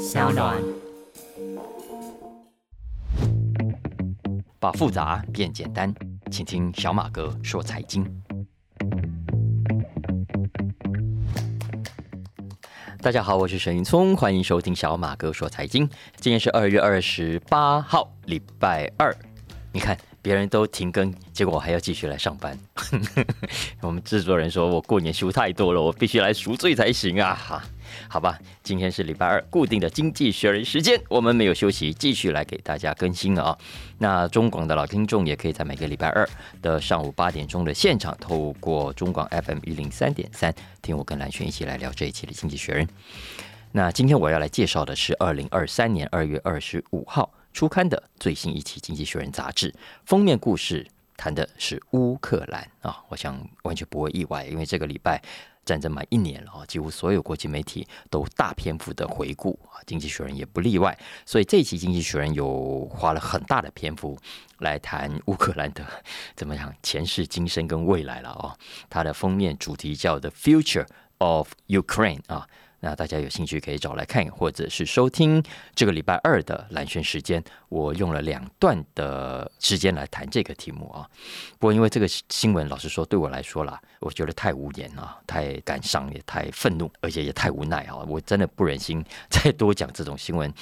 小暖。把复杂变简单，请听小马哥说财经。大家好，我是沈云聪，欢迎收听小马哥说财经。今天是二月二十八号，礼拜二。你看，别人都停更，结果我还要继续来上班。我们制作人说我过年休太多了，我必须来赎罪才行啊！好吧，今天是礼拜二，固定的经济学人时间，我们没有休息，继续来给大家更新了啊。那中广的老听众也可以在每个礼拜二的上午八点钟的现场，透过中广 FM 一零三点三，听我跟蓝轩一起来聊这一期的经济学人。那今天我要来介绍的是二零二三年二月二十五号出刊的最新一期《经济学人》杂志封面故事。谈的是乌克兰啊，我想完全不会意外，因为这个礼拜战争满一年了啊，几乎所有国际媒体都大篇幅的回顾啊，经济学人也不例外，所以这一期经济学人有花了很大的篇幅来谈乌克兰的怎么样前世今生跟未来了啊，它的封面主题叫 The Future of Ukraine 啊。那大家有兴趣可以找来看，或者是收听这个礼拜二的蓝轩时间。我用了两段的时间来谈这个题目啊。不过因为这个新闻，老实说对我来说啦，我觉得太无言啊，太感伤，也太愤怒，而且也太无奈啊。我真的不忍心再多讲这种新闻。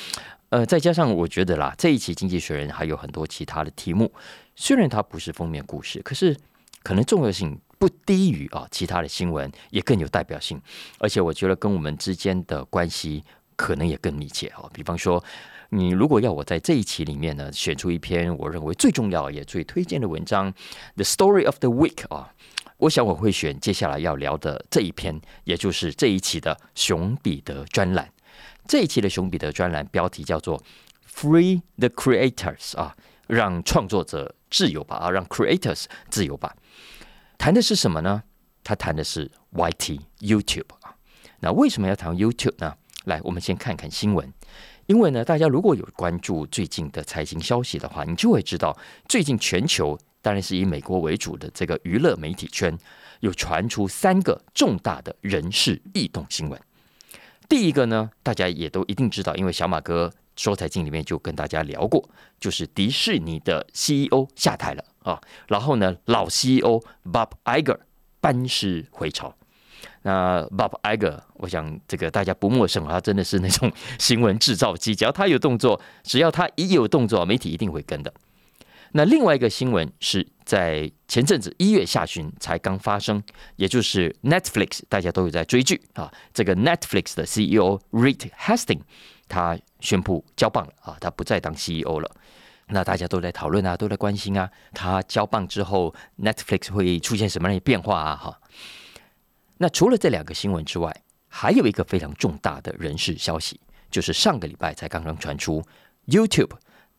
呃，再加上我觉得啦，这一期《经济学人》还有很多其他的题目，虽然它不是封面故事，可是可能重要性。不低于啊，其他的新闻也更有代表性，而且我觉得跟我们之间的关系可能也更密切啊。比方说，你如果要我在这一期里面呢，选出一篇我认为最重要也最推荐的文章，The Story of the Week 啊，我想我会选接下来要聊的这一篇，也就是这一期的熊彼得专栏。这一期的熊彼得专栏标题叫做 “Free the Creators” 啊，让创作者自由吧啊，让 Creators 自由吧。谈的是什么呢？他谈的是 YT YouTube 啊。那为什么要谈 YouTube 呢？来，我们先看看新闻。因为呢，大家如果有关注最近的财经消息的话，你就会知道，最近全球当然是以美国为主的这个娱乐媒体圈，有传出三个重大的人事异动新闻。第一个呢，大家也都一定知道，因为小马哥说财经里面就跟大家聊过，就是迪士尼的 CEO 下台了。啊，然后呢，老 CEO Bob Iger 班师回朝。那 Bob Iger，我想这个大家不陌生啊，他真的是那种新闻制造机，只要他有动作，只要他一有动作，媒体一定会跟的。那另外一个新闻是在前阵子一月下旬才刚发生，也就是 Netflix，大家都有在追剧啊。这个 Netflix 的 CEO Reed Hastings 他宣布交棒了啊，他不再当 CEO 了。那大家都在讨论啊，都在关心啊。他交棒之后，Netflix 会出现什么样的变化啊？哈。那除了这两个新闻之外，还有一个非常重大的人事消息，就是上个礼拜才刚刚传出，YouTube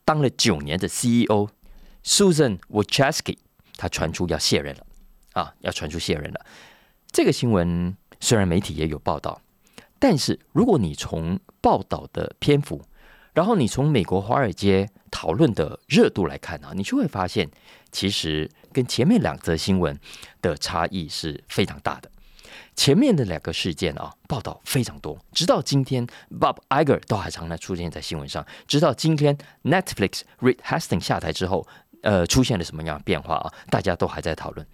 当了九年的 CEO Susan Wojcicki，他传出要卸任了啊，要传出卸任了。这个新闻虽然媒体也有报道，但是如果你从报道的篇幅，然后你从美国华尔街讨论的热度来看啊，你就会发现，其实跟前面两则新闻的差异是非常大的。前面的两个事件啊，报道非常多，直到今天，Bob Iger 都还常常出现在新闻上。直到今天，Netflix Reed Hastings 下台之后，呃，出现了什么样的变化啊？大家都还在讨论。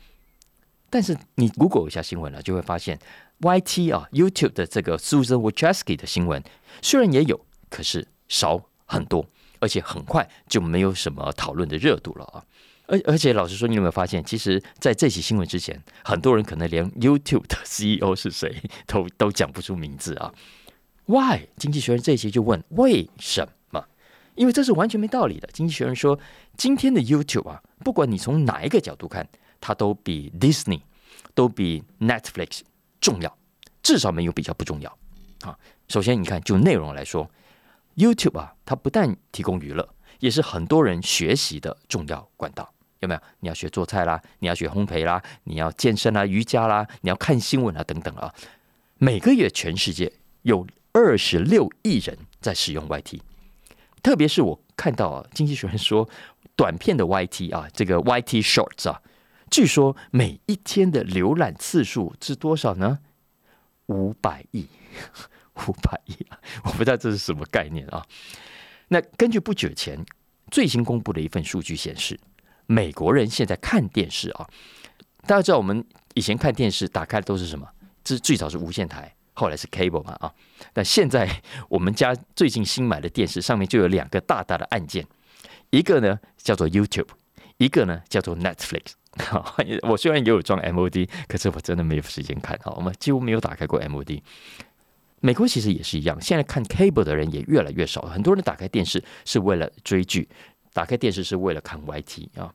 但是你 Google 一下新闻了，就会发现 YT 啊，YouTube 的这个 Susan Wojcicki 的新闻虽然也有，可是。少很多，而且很快就没有什么讨论的热度了啊！而而且老实说，你有没有发现，其实在这起新闻之前，很多人可能连 YouTube 的 CEO 是谁都都讲不出名字啊？Why？经济学人这一期就问为什么？因为这是完全没道理的。经济学人说，今天的 YouTube 啊，不管你从哪一个角度看，它都比 Disney 都比 Netflix 重要，至少没有比较不重要啊。首先，你看就内容来说。YouTube 啊，它不但提供娱乐，也是很多人学习的重要管道。有没有？你要学做菜啦，你要学烘焙啦，你要健身啦、瑜伽啦，你要看新闻啊等等啊。每个月全世界有二十六亿人在使用 YT，特别是我看到啊，经济学人说短片的 YT 啊，这个 YT Shorts 啊，据说每一天的浏览次数是多少呢？五百亿。五百亿啊！我不知道这是什么概念啊。那根据不久前最新公布的一份数据显示，美国人现在看电视啊，大家知道我们以前看电视打开的都是什么？这最早是无线台，后来是 cable 嘛啊。但现在我们家最近新买的电视上面就有两个大大的按键，一个呢叫做 YouTube，一个呢叫做 Netflix。我虽然也有装 MOD，可是我真的没有时间看啊。我们几乎没有打开过 MOD。美国其实也是一样，现在看 cable 的人也越来越少。很多人打开电视是为了追剧，打开电视是为了看 YT 啊。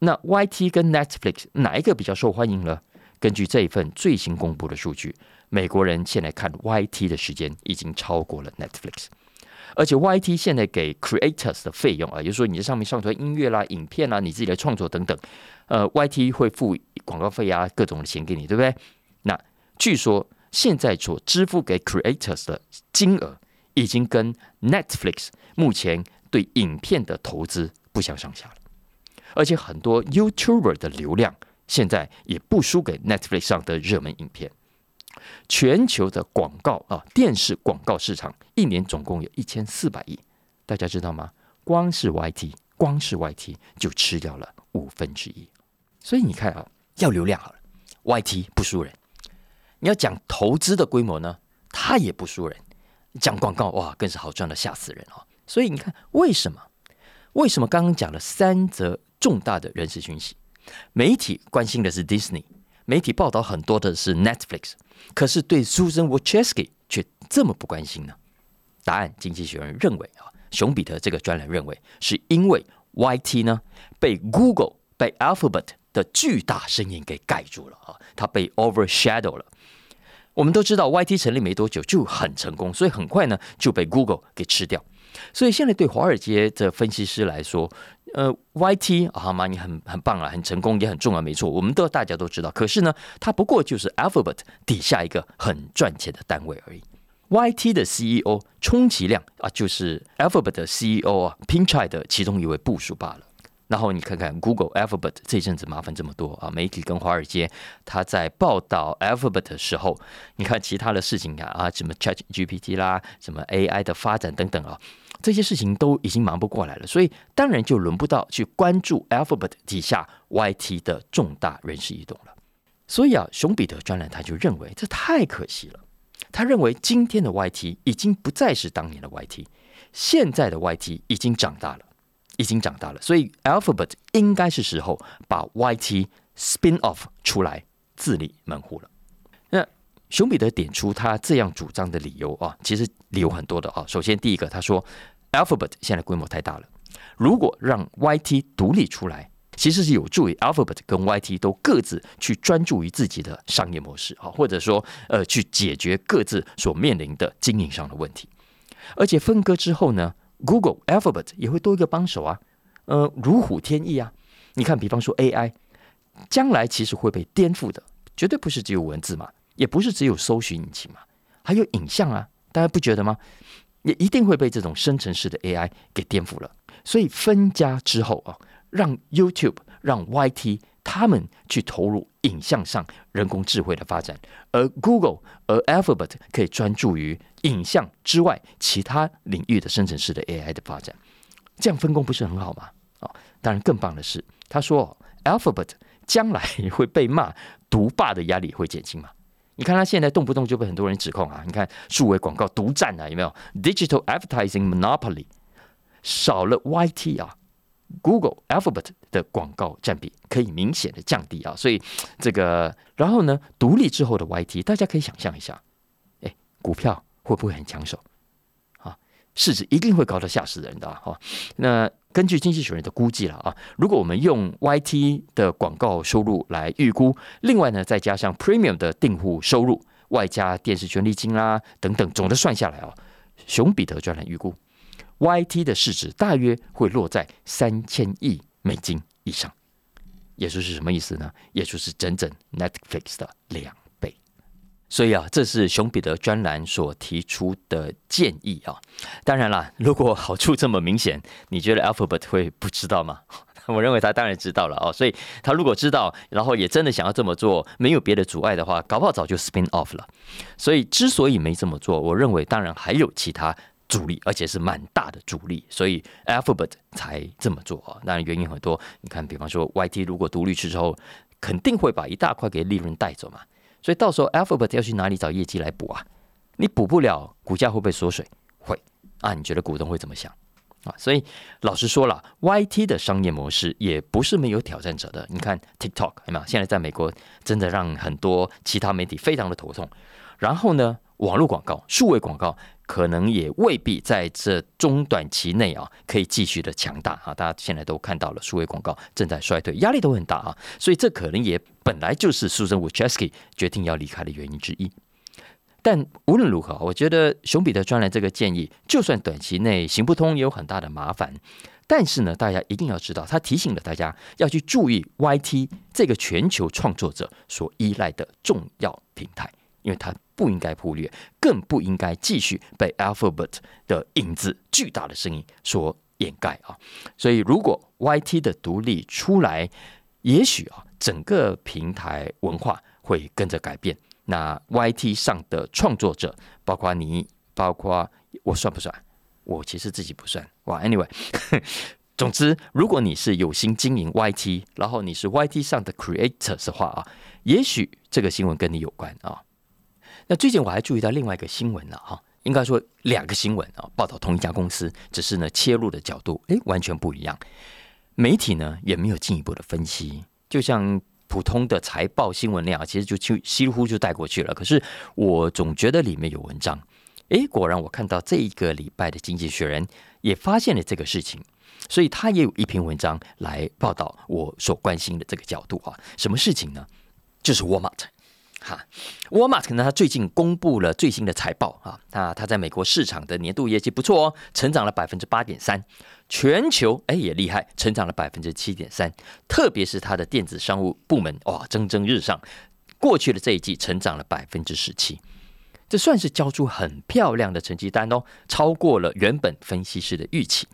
那 YT 跟 Netflix 哪一个比较受欢迎呢？根据这一份最新公布的数据，美国人现在看 YT 的时间已经超过了 Netflix。而且 YT 现在给 creators 的费用啊，也就是说你在上面上传音乐啦、影片啦、你自己的创作等等，呃，YT 会付广告费啊，各种的钱给你，对不对？那据说现在所支付给 creators 的金额，已经跟 Netflix 目前对影片的投资不相上下了。而且很多 YouTuber 的流量现在也不输给 Netflix 上的热门影片。全球的广告啊，电视广告市场一年总共有一千四百亿，大家知道吗？光是 YT，光是 YT 就吃掉了五分之一。所以你看啊，要流量好了，YT 不输人。你要讲投资的规模呢，它也不输人。讲广告哇，更是好赚的吓死人哦。所以你看，为什么？为什么刚刚讲了三则重大的人事讯息，媒体关心的是 Disney，媒体报道很多的是 Netflix。可是对 Susan Wojcicki 却这么不关心呢？答案，经济学人认为啊，熊彼得这个专栏认为，是因为 YT 呢被 Google、被 Alphabet 的巨大声音给盖住了啊，它被 overshadow 了。我们都知道 YT 成立没多久就很成功，所以很快呢就被 Google 给吃掉。所以现在对华尔街的分析师来说，呃，YT 好吗？你很很棒啊，很成功，也很重要，没错，我们都大家都知道。可是呢，它不过就是 Alphabet 底下一个很赚钱的单位而已。YT 的 CEO 充其量啊，就是 Alphabet 的 CEO 啊，Pinchai 的其中一位部署罢了。然后你看看 Google、Alphabet 这阵子麻烦这么多啊，媒体跟华尔街他在报道 Alphabet 的时候，你看其他的事情啊啊，什么 Chat GPT 啦，什么 AI 的发展等等啊。这些事情都已经忙不过来了，所以当然就轮不到去关注 Alphabet 底下 YT 的重大人事异动了。所以啊，熊彼得专栏他就认为这太可惜了。他认为今天的 YT 已经不再是当年的 YT，现在的 YT 已经长大了，已经长大了。所以 Alphabet 应该是时候把 YT spin off 出来自立门户了。熊彼得点出他这样主张的理由啊，其实理由很多的啊。首先，第一个，他说 Alphabet 现在规模太大了，如果让 YT 独立出来，其实是有助于 Alphabet 跟 YT 都各自去专注于自己的商业模式啊，或者说呃去解决各自所面临的经营上的问题。而且分割之后呢，Google Alphabet 也会多一个帮手啊，呃，如虎添翼啊。你看，比方说 AI，将来其实会被颠覆的，绝对不是只有文字嘛。也不是只有搜寻引擎嘛，还有影像啊，大家不觉得吗？也一定会被这种生成式的 AI 给颠覆了。所以分家之后啊，让 YouTube、让 YT 他们去投入影像上人工智慧的发展，而 Google、而 Alphabet 可以专注于影像之外其他领域的生成式的 AI 的发展。这样分工不是很好吗？啊，当然更棒的是，他说 Alphabet 将来会被骂独霸的压力会减轻嘛？你看他现在动不动就被很多人指控啊！你看数位广告独占啊，有没有？Digital advertising monopoly 少了 YT 啊，Google Alphabet 的广告占比可以明显的降低啊，所以这个然后呢，独立之后的 YT，大家可以想象一下，哎，股票会不会很抢手？市值一定会高的吓死人的哈。那根据经济学人的估计了啊，如果我们用 YT 的广告收入来预估，另外呢再加上 Premium 的订户收入，外加电视权利金啦等等，总的算下来啊，熊彼得专栏预估 YT 的市值大约会落在三千亿美金以上，也就是什么意思呢？也就是整整 Netflix 的两。所以啊，这是熊彼得专栏所提出的建议啊。当然啦，如果好处这么明显，你觉得 Alphabet 会不知道吗？我认为他当然知道了哦，所以他如果知道，然后也真的想要这么做，没有别的阻碍的话，搞不好早就 spin off 了。所以之所以没这么做，我认为当然还有其他阻力，而且是蛮大的阻力，所以 Alphabet 才这么做啊。当然原因很多，你看，比方说 YT 如果独立之后，肯定会把一大块给利润带走嘛，所以到时候 Alphabet 要去哪里找业绩来补啊？你补不了，股价会不会缩水？会啊？你觉得股东会怎么想？啊，所以老实说了，YT 的商业模式也不是没有挑战者的。你看 TikTok，对吗？现在在美国真的让很多其他媒体非常的头痛。然后呢，网络广告、数位广告可能也未必在这中短期内啊，可以继续的强大啊。大家现在都看到了，数位广告正在衰退，压力都很大啊。所以这可能也本来就是 Susan Wojcicki 决定要离开的原因之一。但无论如何，我觉得熊彼得专栏这个建议，就算短期内行不通，也有很大的麻烦。但是呢，大家一定要知道，他提醒了大家要去注意 YT 这个全球创作者所依赖的重要平台，因为他不应该忽略，更不应该继续被 Alphabet 的影子巨大的声音所掩盖啊。所以，如果 YT 的独立出来，也许啊，整个平台文化会跟着改变。那 YT 上的创作者，包括你，包括我，算不算？我其实自己不算。哇，Anyway，总之，如果你是有心经营 YT，然后你是 YT 上的 Creator 的话啊，也许这个新闻跟你有关啊。那最近我还注意到另外一个新闻了哈，应该说两个新闻啊，报道同一家公司，只是呢切入的角度诶完全不一样。媒体呢也没有进一步的分析，就像。普通的财报新闻那样，其实就就稀乎就带过去了。可是我总觉得里面有文章。诶，果然我看到这一个礼拜的《经济学人》也发现了这个事情，所以他也有一篇文章来报道我所关心的这个角度啊。什么事情呢？就是 Walmart。哈，沃尔玛可能他最近公布了最新的财报啊，那他在美国市场的年度业绩不错哦，成长了百分之八点三，全球哎也厉害，成长了百分之七点三，特别是他的电子商务部门哇蒸蒸日上，过去的这一季成长了百分之十七，这算是交出很漂亮的成绩单哦，超过了原本分析师的预期。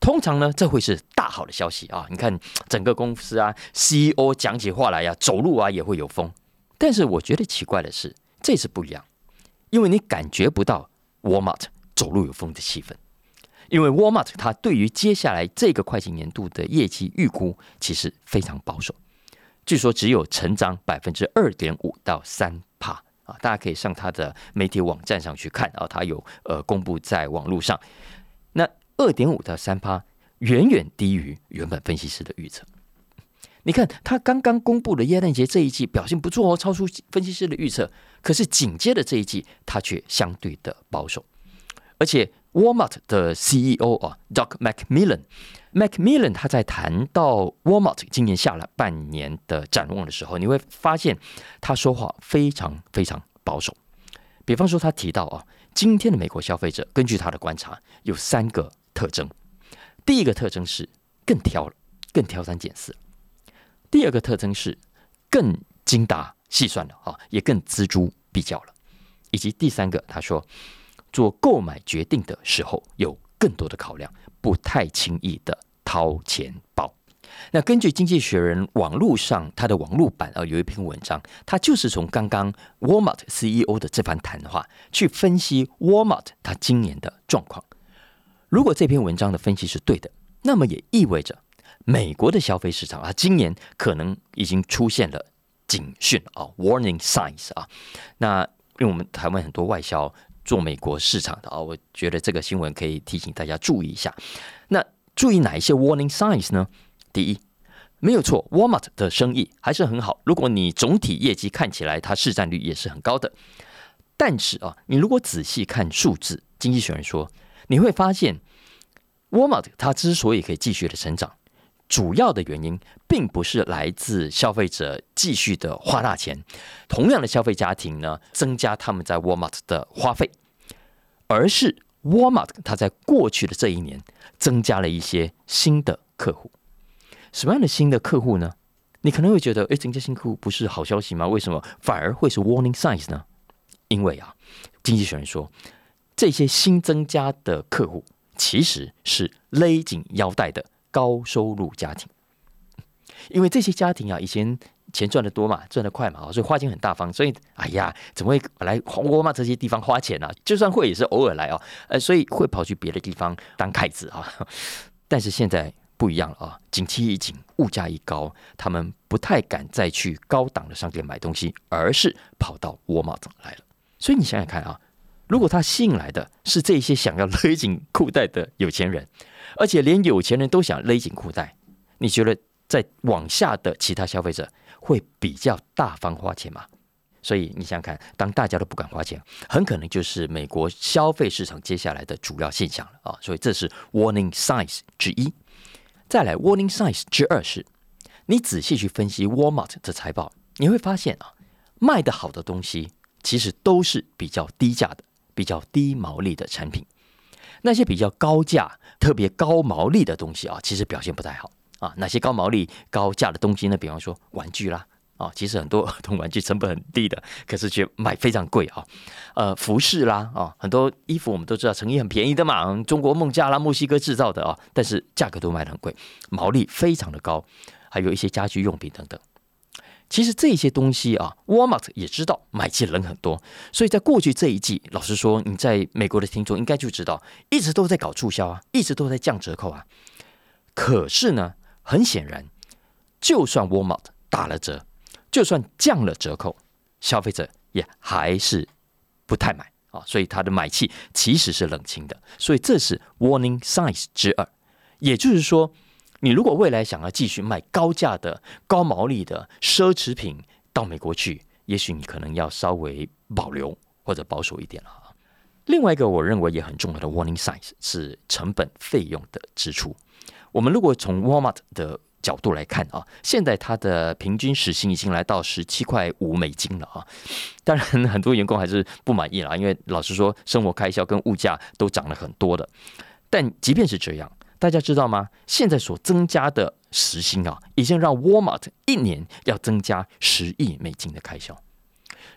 通常呢，这会是大好的消息啊，你看整个公司啊，CEO 讲起话来呀，走路啊也会有风。但是我觉得奇怪的是，这次不一样，因为你感觉不到 Walmart 走路有风的气氛，因为 Walmart 它对于接下来这个会计年度的业绩预估其实非常保守，据说只有成长百分之二点五到三帕啊，大家可以上它的媒体网站上去看啊，它有呃公布在网络上，那二点五到三帕远远低于原本分析师的预测。你看，他刚刚公布的耶诞节这一季表现不错哦，超出分析师的预测。可是紧接着这一季，他却相对的保守。而且，Walmart 的 CEO 啊，Doug McMillan，McMillan 他在谈到 Walmart 今年下了半年的展望的时候，你会发现他说话非常非常保守。比方说，他提到啊，今天的美国消费者，根据他的观察，有三个特征。第一个特征是更挑了，更挑三拣四。第二个特征是更精打细算了啊，也更锱铢必较了。以及第三个，他说做购买决定的时候有更多的考量，不太轻易的掏钱包。那根据《经济学人》网络上他的网络版啊，有一篇文章，他就是从刚刚 Walmart CEO 的这番谈话去分析 Walmart 他今年的状况。如果这篇文章的分析是对的，那么也意味着。美国的消费市场啊，今年可能已经出现了警讯啊，warning signs 啊。那因为我们台湾很多外销做美国市场的啊，我觉得这个新闻可以提醒大家注意一下。那注意哪一些 warning signs 呢？第一，没有错，Walmart 的生意还是很好。如果你总体业绩看起来它市占率也是很高的，但是啊，你如果仔细看数字，经济学人说你会发现，Walmart 它之所以可以继续的成长。主要的原因并不是来自消费者继续的花大钱，同样的消费家庭呢增加他们在 Walmart 的花费，而是 Walmart 它在过去的这一年增加了一些新的客户。什么样的新的客户呢？你可能会觉得，哎，增加新客户不是好消息吗？为什么反而会是 warning signs 呢？因为啊，经济学人说，这些新增加的客户其实是勒紧腰带的。高收入家庭，因为这些家庭啊，以前钱赚的多嘛，赚的快嘛，所以花钱很大方，所以哎呀，怎么会来沃尔玛这些地方花钱呢？就算会也是偶尔来哦，呃，所以会跑去别的地方当凯子啊。但是现在不一样了啊，景气一紧，物价一高，他们不太敢再去高档的商店买东西，而是跑到沃尔玛来了。所以你想想看啊。如果他吸引来的是这些想要勒紧裤带的有钱人，而且连有钱人都想勒紧裤带，你觉得在往下的其他消费者会比较大方花钱吗？所以你想想看，当大家都不敢花钱，很可能就是美国消费市场接下来的主要现象了啊！所以这是 warning signs 之一。再来 warning signs 之二是，你仔细去分析 Walmart 的财报，你会发现啊，卖的好的东西其实都是比较低价的。比较低毛利的产品，那些比较高价、特别高毛利的东西啊，其实表现不太好啊。哪些高毛利、高价的东西呢？比方说玩具啦啊，其实很多儿童玩具成本很低的，可是却卖非常贵啊。呃，服饰啦啊，很多衣服我们都知道成衣很便宜的嘛，中国梦家啦、墨西哥制造的啊，但是价格都卖得很贵，毛利非常的高。还有一些家居用品等等。其实这些东西啊，Walmart 也知道买气人很多，所以在过去这一季，老实说，你在美国的听众应该就知道，一直都在搞促销啊，一直都在降折扣啊。可是呢，很显然，就算 Walmart 打了折，就算降了折扣，消费者也还是不太买啊，所以他的买气其实是冷清的。所以这是 Warning Signs 之二，也就是说。你如果未来想要继续卖高价的、高毛利的奢侈品到美国去，也许你可能要稍微保留或者保守一点了。另外一个我认为也很重要的 warning sign 是成本费用的支出。我们如果从 Walmart 的角度来看啊，现在它的平均时薪已经来到十七块五美金了啊。当然，很多员工还是不满意了，因为老实说，生活开销跟物价都涨了很多的。但即便是这样，大家知道吗？现在所增加的时薪啊，已经让 Walmart 一年要增加十亿美金的开销。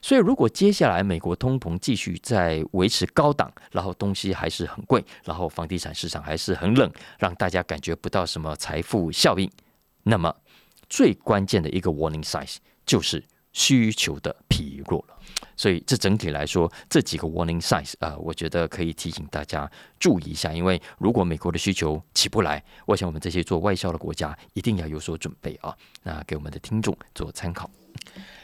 所以，如果接下来美国通膨继续在维持高档，然后东西还是很贵，然后房地产市场还是很冷，让大家感觉不到什么财富效应，那么最关键的一个 warning sign 就是需求的疲弱了。所以，这整体来说，这几个 warning signs 啊，我觉得可以提醒大家注意一下。因为如果美国的需求起不来，我想我们这些做外销的国家一定要有所准备啊。那给我们的听众做参考。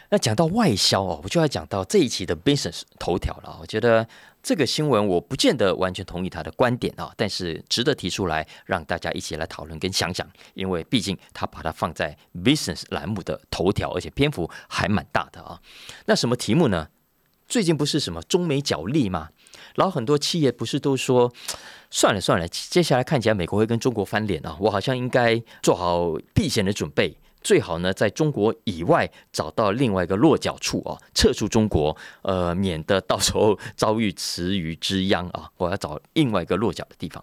那讲到外销哦，我就要讲到这一期的 business 头条了。我觉得这个新闻我不见得完全同意他的观点啊，但是值得提出来让大家一起来讨论跟想想，因为毕竟他把它放在 business 栏目的头条，而且篇幅还蛮大的啊。那什么题目呢？最近不是什么中美角力吗？然后很多企业不是都说算了算了，接下来看起来美国会跟中国翻脸啊，我好像应该做好避险的准备。最好呢，在中国以外找到另外一个落脚处啊，撤出中国，呃，免得到时候遭遇池鱼之殃啊。我要找另外一个落脚的地方。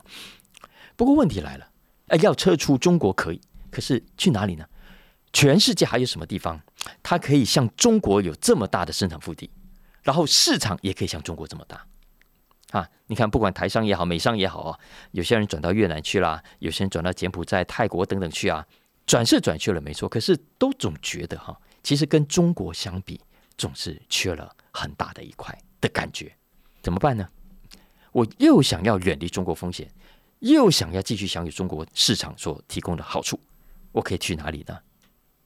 不过问题来了，哎，要撤出中国可以，可是去哪里呢？全世界还有什么地方，它可以像中国有这么大的生产腹地，然后市场也可以像中国这么大啊？你看，不管台商也好，美商也好啊，有些人转到越南去啦，有些人转到柬埔寨、泰国等等去啊。转是转去了，没错，可是都总觉得哈，其实跟中国相比，总是缺了很大的一块的感觉。怎么办呢？我又想要远离中国风险，又想要继续享有中国市场所提供的好处，我可以去哪里呢？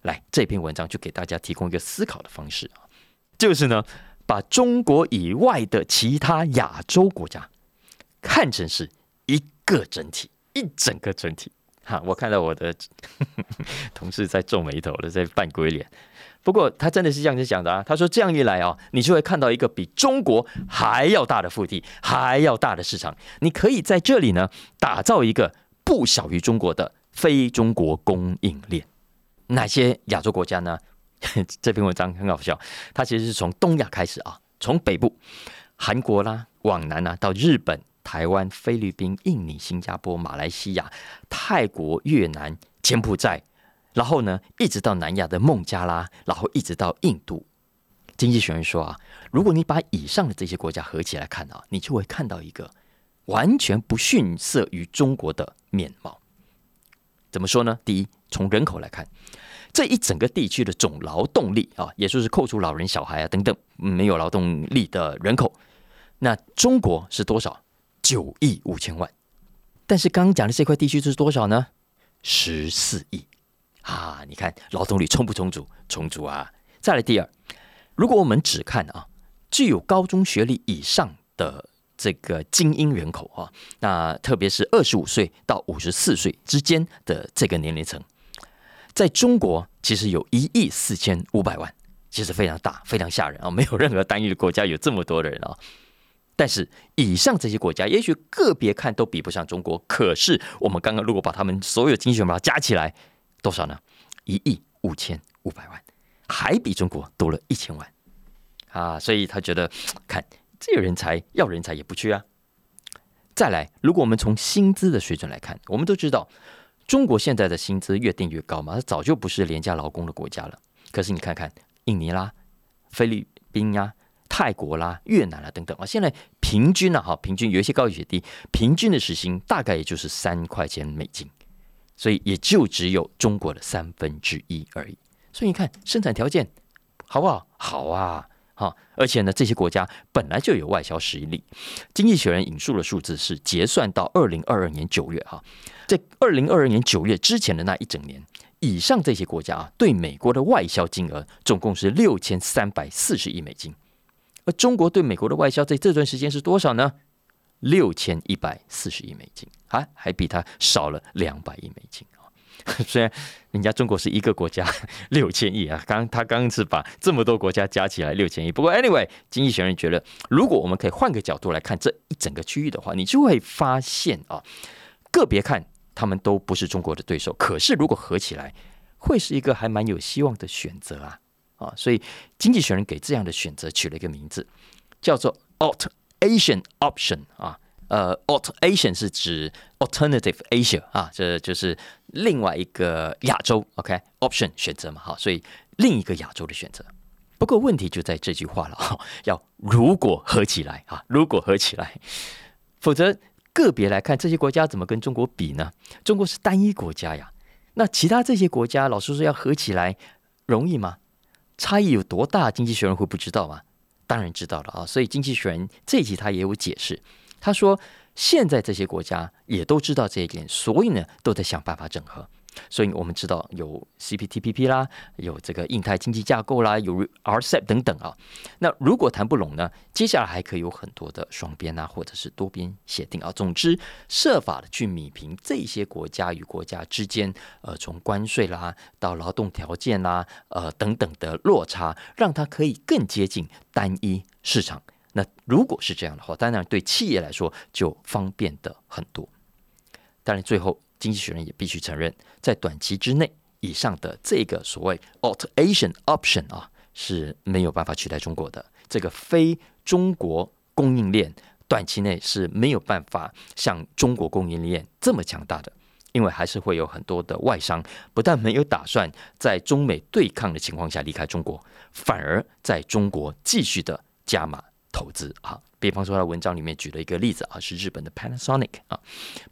来，这篇文章就给大家提供一个思考的方式啊，就是呢，把中国以外的其他亚洲国家看成是一个整体，一整个整体。哈，我看到我的 同事在皱眉头了，在扮鬼脸。不过他真的是这样子讲的啊。他说这样一来啊，你就会看到一个比中国还要大的腹地，还要大的市场。你可以在这里呢，打造一个不小于中国的非中国供应链。哪些亚洲国家呢？这篇文章很好笑，它其实是从东亚开始啊，从北部韩国啦，往南啊，到日本。台湾、菲律宾、印尼、新加坡、马来西亚、泰国、越南、柬埔寨，然后呢，一直到南亚的孟加拉，然后一直到印度。经济学人说啊，如果你把以上的这些国家合起来看啊，你就会看到一个完全不逊色于中国的面貌。怎么说呢？第一，从人口来看，这一整个地区的总劳动力啊，也就是扣除老人、小孩啊等等没有劳动力的人口，那中国是多少？九亿五千万。但是刚刚讲的这块地区是多少呢？十四亿啊！你看劳动力充不充足？充足啊！再来第二，如果我们只看啊，具有高中学历以上的这个精英人口啊，那特别是二十五岁到五十四岁之间的这个年龄层，在中国其实有一亿四千五百万，其实非常大，非常吓人啊！没有任何单一的国家有这么多的人啊。但是以上这些国家，也许个别看都比不上中国。可是我们刚刚如果把他们所有经济把它加起来，多少呢？一亿五千五百万，还比中国多了一千万啊！所以他觉得，看这个人才要人才也不缺啊。再来，如果我们从薪资的水准来看，我们都知道中国现在的薪资越定越高嘛，它早就不是廉价劳工的国家了。可是你看看印尼啦、菲律宾呀。泰国啦、越南啦等等啊，现在平均呢，哈，平均有一些高一些低，平均的时薪大概也就是三块钱美金，所以也就只有中国的三分之一而已。所以你看，生产条件好不好？好啊，哈！而且呢，这些国家本来就有外销实力。经济学人引述的数字是结算到二零二二年九月，哈，在二零二二年九月之前的那一整年，以上这些国家啊，对美国的外销金额总共是六千三百四十亿美金。而中国对美国的外销在这段时间是多少呢？六千一百四十亿美金啊，还比它少了两百亿美金啊！虽然人家中国是一个国家六千亿啊，刚他刚是把这么多国家加起来六千亿。不过 anyway，经济学人觉得，如果我们可以换个角度来看这一整个区域的话，你就会发现啊，个别看他们都不是中国的对手，可是如果合起来，会是一个还蛮有希望的选择啊。啊，所以经济学人给这样的选择取了一个名字，叫做 Alt Asian Option 啊，呃，Alt Asian 是指 Alternative Asia 啊，这就是另外一个亚洲，OK，Option 选择嘛，好，所以另一个亚洲的选择。不过问题就在这句话了哈，要如果合起来啊，如果合起来，否则个别来看这些国家怎么跟中国比呢？中国是单一国家呀，那其他这些国家，老实说要合起来容易吗？差异有多大？经济学人会不知道吗？当然知道了啊！所以经济学人这一集他也有解释，他说现在这些国家也都知道这一点，所以呢都在想办法整合。所以我们知道有 CPTPP 啦，有这个印太经济架构啦，有 RCEP 等等啊。那如果谈不拢呢，接下来还可以有很多的双边啊，或者是多边协定啊。总之，设法的去弭平这些国家与国家之间，呃，从关税啦到劳动条件啦，呃等等的落差，让它可以更接近单一市场。那如果是这样的话，当然对企业来说就方便的很多。当然最后。经济学人也必须承认，在短期之内，以上的这个所谓 Alt Asian Option 啊，是没有办法取代中国的。这个非中国供应链，短期内是没有办法像中国供应链这么强大的，因为还是会有很多的外商不但没有打算在中美对抗的情况下离开中国，反而在中国继续的加码投资啊。比方说，他文章里面举了一个例子啊，是日本的 Panasonic 啊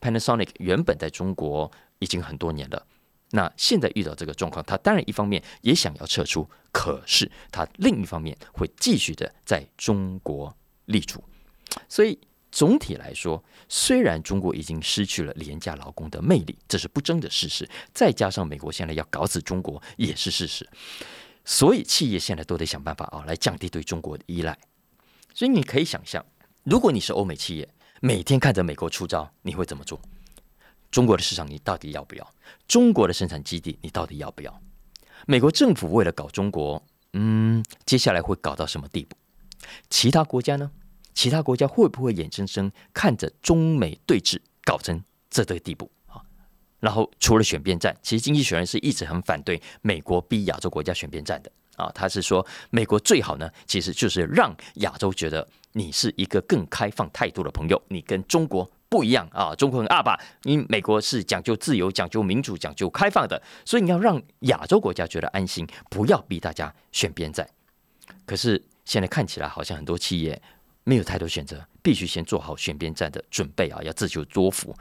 ，Panasonic 原本在中国已经很多年了，那现在遇到这个状况，他当然一方面也想要撤出，可是他另一方面会继续的在中国立足。所以总体来说，虽然中国已经失去了廉价劳工的魅力，这是不争的事实，再加上美国现在要搞死中国也是事实，所以企业现在都得想办法啊，来降低对中国的依赖。所以你可以想象，如果你是欧美企业，每天看着美国出招，你会怎么做？中国的市场你到底要不要？中国的生产基地你到底要不要？美国政府为了搞中国，嗯，接下来会搞到什么地步？其他国家呢？其他国家会不会眼睁睁看着中美对峙搞成这个地步啊？然后除了选边站，其实经济学人是一直很反对美国逼亚洲国家选边站的。啊，他是说美国最好呢，其实就是让亚洲觉得你是一个更开放态度的朋友，你跟中国不一样啊，中国很二吧？你美国是讲究自由、讲究民主、讲究开放的，所以你要让亚洲国家觉得安心，不要逼大家选边站。可是现在看起来好像很多企业没有太多选择，必须先做好选边站的准备啊，要自求多福。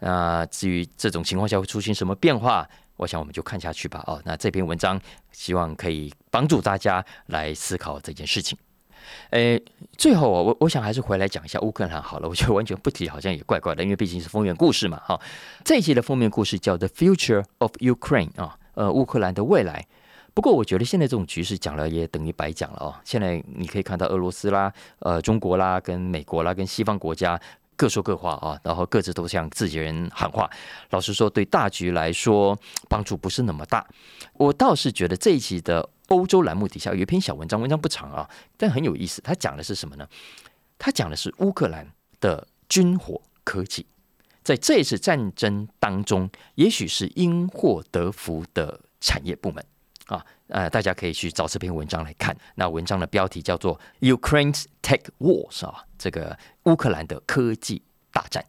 那至于这种情况下会出现什么变化？我想我们就看下去吧。哦，那这篇文章希望可以帮助大家来思考这件事情。诶，最后我我想还是回来讲一下乌克兰好了。我觉得完全不提好像也怪怪的，因为毕竟是封面故事嘛。哈，这一集的封面故事叫《The Future of Ukraine》啊，呃，乌克兰的未来。不过我觉得现在这种局势讲了也等于白讲了哦。现在你可以看到俄罗斯啦、呃中国啦、跟美国啦、跟西方国家各说各话啊，然后各自都向自己人喊话。老实说，对大局来说帮助不是那么大。我倒是觉得这一期的欧洲栏目底下有一篇小文章，文章不长啊，但很有意思。它讲的是什么呢？它讲的是乌克兰的军火科技，在这一次战争当中，也许是因祸得福的产业部门。啊，呃，大家可以去找这篇文章来看。那文章的标题叫做《Ukraine's Tech Wars》啊，这个乌克兰的科技大战。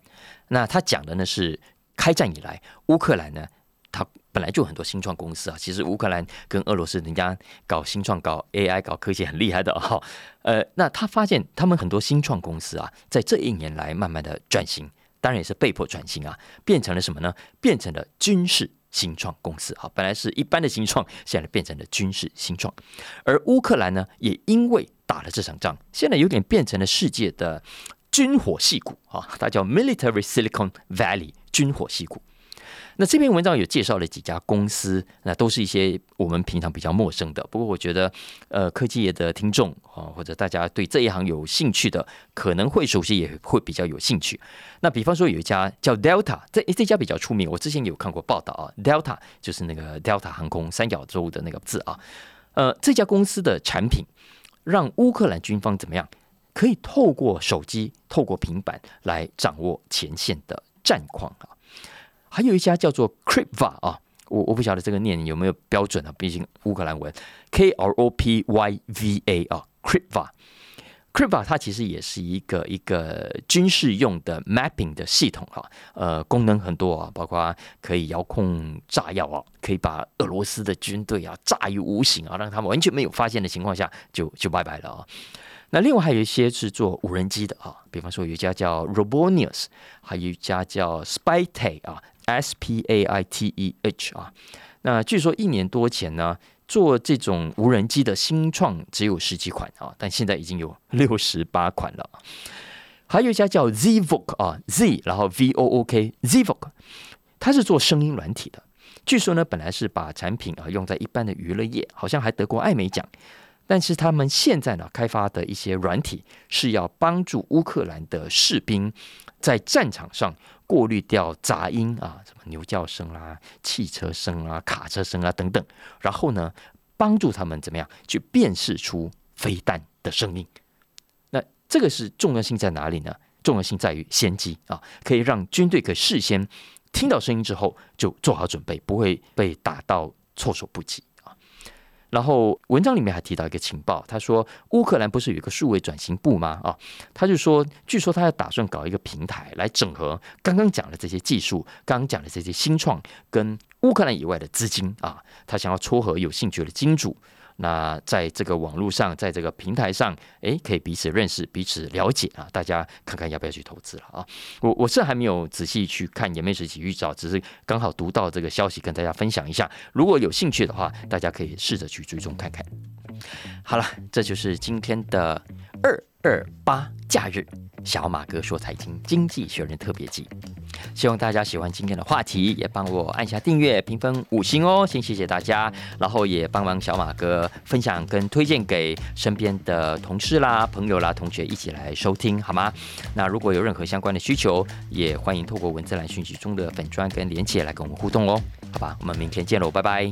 那他讲的呢是开战以来，乌克兰呢，它本来就很多新创公司啊。其实乌克兰跟俄罗斯人家搞新创、搞 AI、搞科技很厉害的哈。呃，那他发现他们很多新创公司啊，在这一年来慢慢的转型，当然也是被迫转型啊，变成了什么呢？变成了军事。新创公司啊，本来是一般的新创，现在变成了军事新创。而乌克兰呢，也因为打了这场仗，现在有点变成了世界的军火系谷啊，它叫 Military Silicon Valley 军火系谷。那这篇文章有介绍了几家公司，那都是一些我们平常比较陌生的。不过我觉得，呃，科技业的听众啊，或者大家对这一行有兴趣的，可能会熟悉，也会比较有兴趣。那比方说有一家叫 Delta，这这家比较出名，我之前有看过报道啊。Delta 就是那个 Delta 航空三角洲的那个字啊。呃，这家公司的产品让乌克兰军方怎么样，可以透过手机、透过平板来掌握前线的战况啊。还有一家叫做 Kripva 啊，我我不晓得这个念有没有标准啊，毕竟乌克兰文 K R O P Y V A 啊，Kripva，Kripva 它其实也是一个一个军事用的 mapping 的系统啊，呃，功能很多啊，包括可以遥控炸药啊，可以把俄罗斯的军队啊炸于无形啊，让他们完全没有发现的情况下就就拜拜了啊。那另外还有一些是做无人机的啊，比方说有一家叫 Robonius，还有一家叫 Spyte 啊。S P A I T E H 啊，那据说一年多前呢，做这种无人机的新创只有十几款啊，但现在已经有六十八款了。还有一家叫 Zvok 啊，Z 然后 V O O K Zvok，它是做声音软体的。据说呢，本来是把产品啊用在一般的娱乐业，好像还得过艾美奖。但是他们现在呢，开发的一些软体是要帮助乌克兰的士兵在战场上过滤掉杂音啊，什么牛叫声啦、汽车声啊、卡车声啊等等，然后呢，帮助他们怎么样去辨识出飞弹的声音。那这个是重要性在哪里呢？重要性在于先机啊，可以让军队可事先听到声音之后就做好准备，不会被打到措手不及。然后文章里面还提到一个情报，他说乌克兰不是有一个数位转型部吗？啊，他就说，据说他要打算搞一个平台来整合刚刚讲的这些技术，刚刚讲的这些新创跟乌克兰以外的资金啊，他想要撮合有兴趣的金主。那在这个网络上，在这个平台上，诶，可以彼此认识、彼此了解啊！大家看看要不要去投资了啊？我我是还没有仔细去看，也没仔细预兆，只是刚好读到这个消息，跟大家分享一下。如果有兴趣的话，大家可以试着去追踪看看。好了，这就是今天的二二八假日。小马哥说财经经济学人特别记，希望大家喜欢今天的话题，也帮我按下订阅、评分五星哦，先谢谢大家。然后也帮忙小马哥分享跟推荐给身边的同事啦、朋友啦、同学一起来收听，好吗？那如果有任何相关的需求，也欢迎透过文字栏讯息中的粉砖跟连结来跟我们互动哦。好吧，我们明天见喽，拜拜。